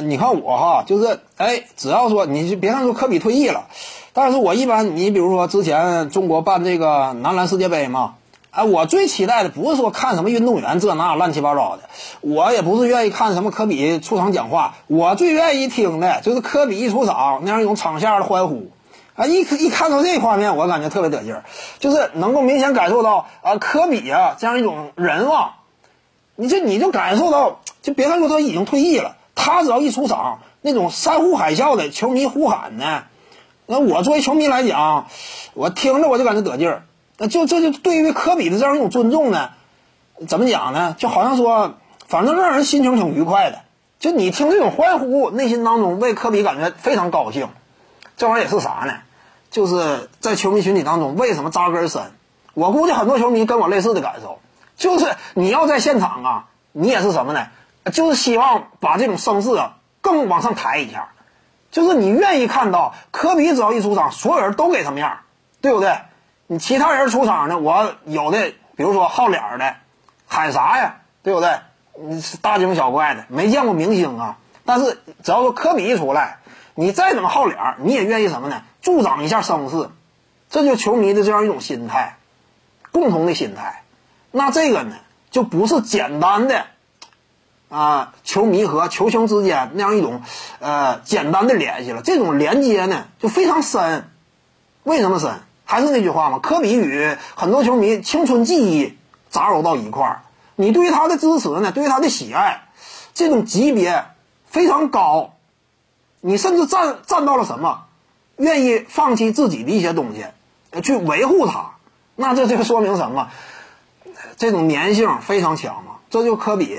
你看我哈，就是哎，只要说你就别看说科比退役了，但是我一般你比如说之前中国办这个男篮世界杯嘛，哎，我最期待的不是说看什么运动员这那乱七八糟的，我也不是愿意看什么科比出场讲话，我最愿意听的就是科比一出场那样一种场下的欢呼，啊，一一看到这画面，我感觉特别得劲儿，就是能够明显感受到啊，科比啊这样一种人望，你就你就感受到，就别看说他已经退役了。他只要一出场，那种山呼海啸的球迷呼喊呢，那我作为球迷来讲，我听着我就感觉得劲儿。那就这就对于科比的这样一种尊重呢，怎么讲呢？就好像说，反正让人心情挺愉快的。就你听这种欢呼，内心当中为科比感觉非常高兴。这玩意儿也是啥呢？就是在球迷群体当中，为什么扎根深？我估计很多球迷跟我类似的感受，就是你要在现场啊，你也是什么呢？就是希望把这种声势啊更往上抬一下，就是你愿意看到科比只要一出场，所有人都给他面儿，对不对？你其他人出场呢，我有的比如说好脸儿的，喊啥呀，对不对？你是大惊小怪的，没见过明星啊。但是只要说科比一出来，你再怎么好脸儿，你也愿意什么呢？助长一下声势，这就球迷的这样一种心态，共同的心态。那这个呢，就不是简单的。啊，球迷和球星之间那样一种，呃，简单的联系了。这种连接呢，就非常深。为什么深？还是那句话嘛，科比与很多球迷青春记忆杂糅到一块儿。你对于他的支持呢，对于他的喜爱，这种级别非常高。你甚至站站到了什么，愿意放弃自己的一些东西，去维护他。那这就说明什么？这种粘性非常强嘛。这就科比。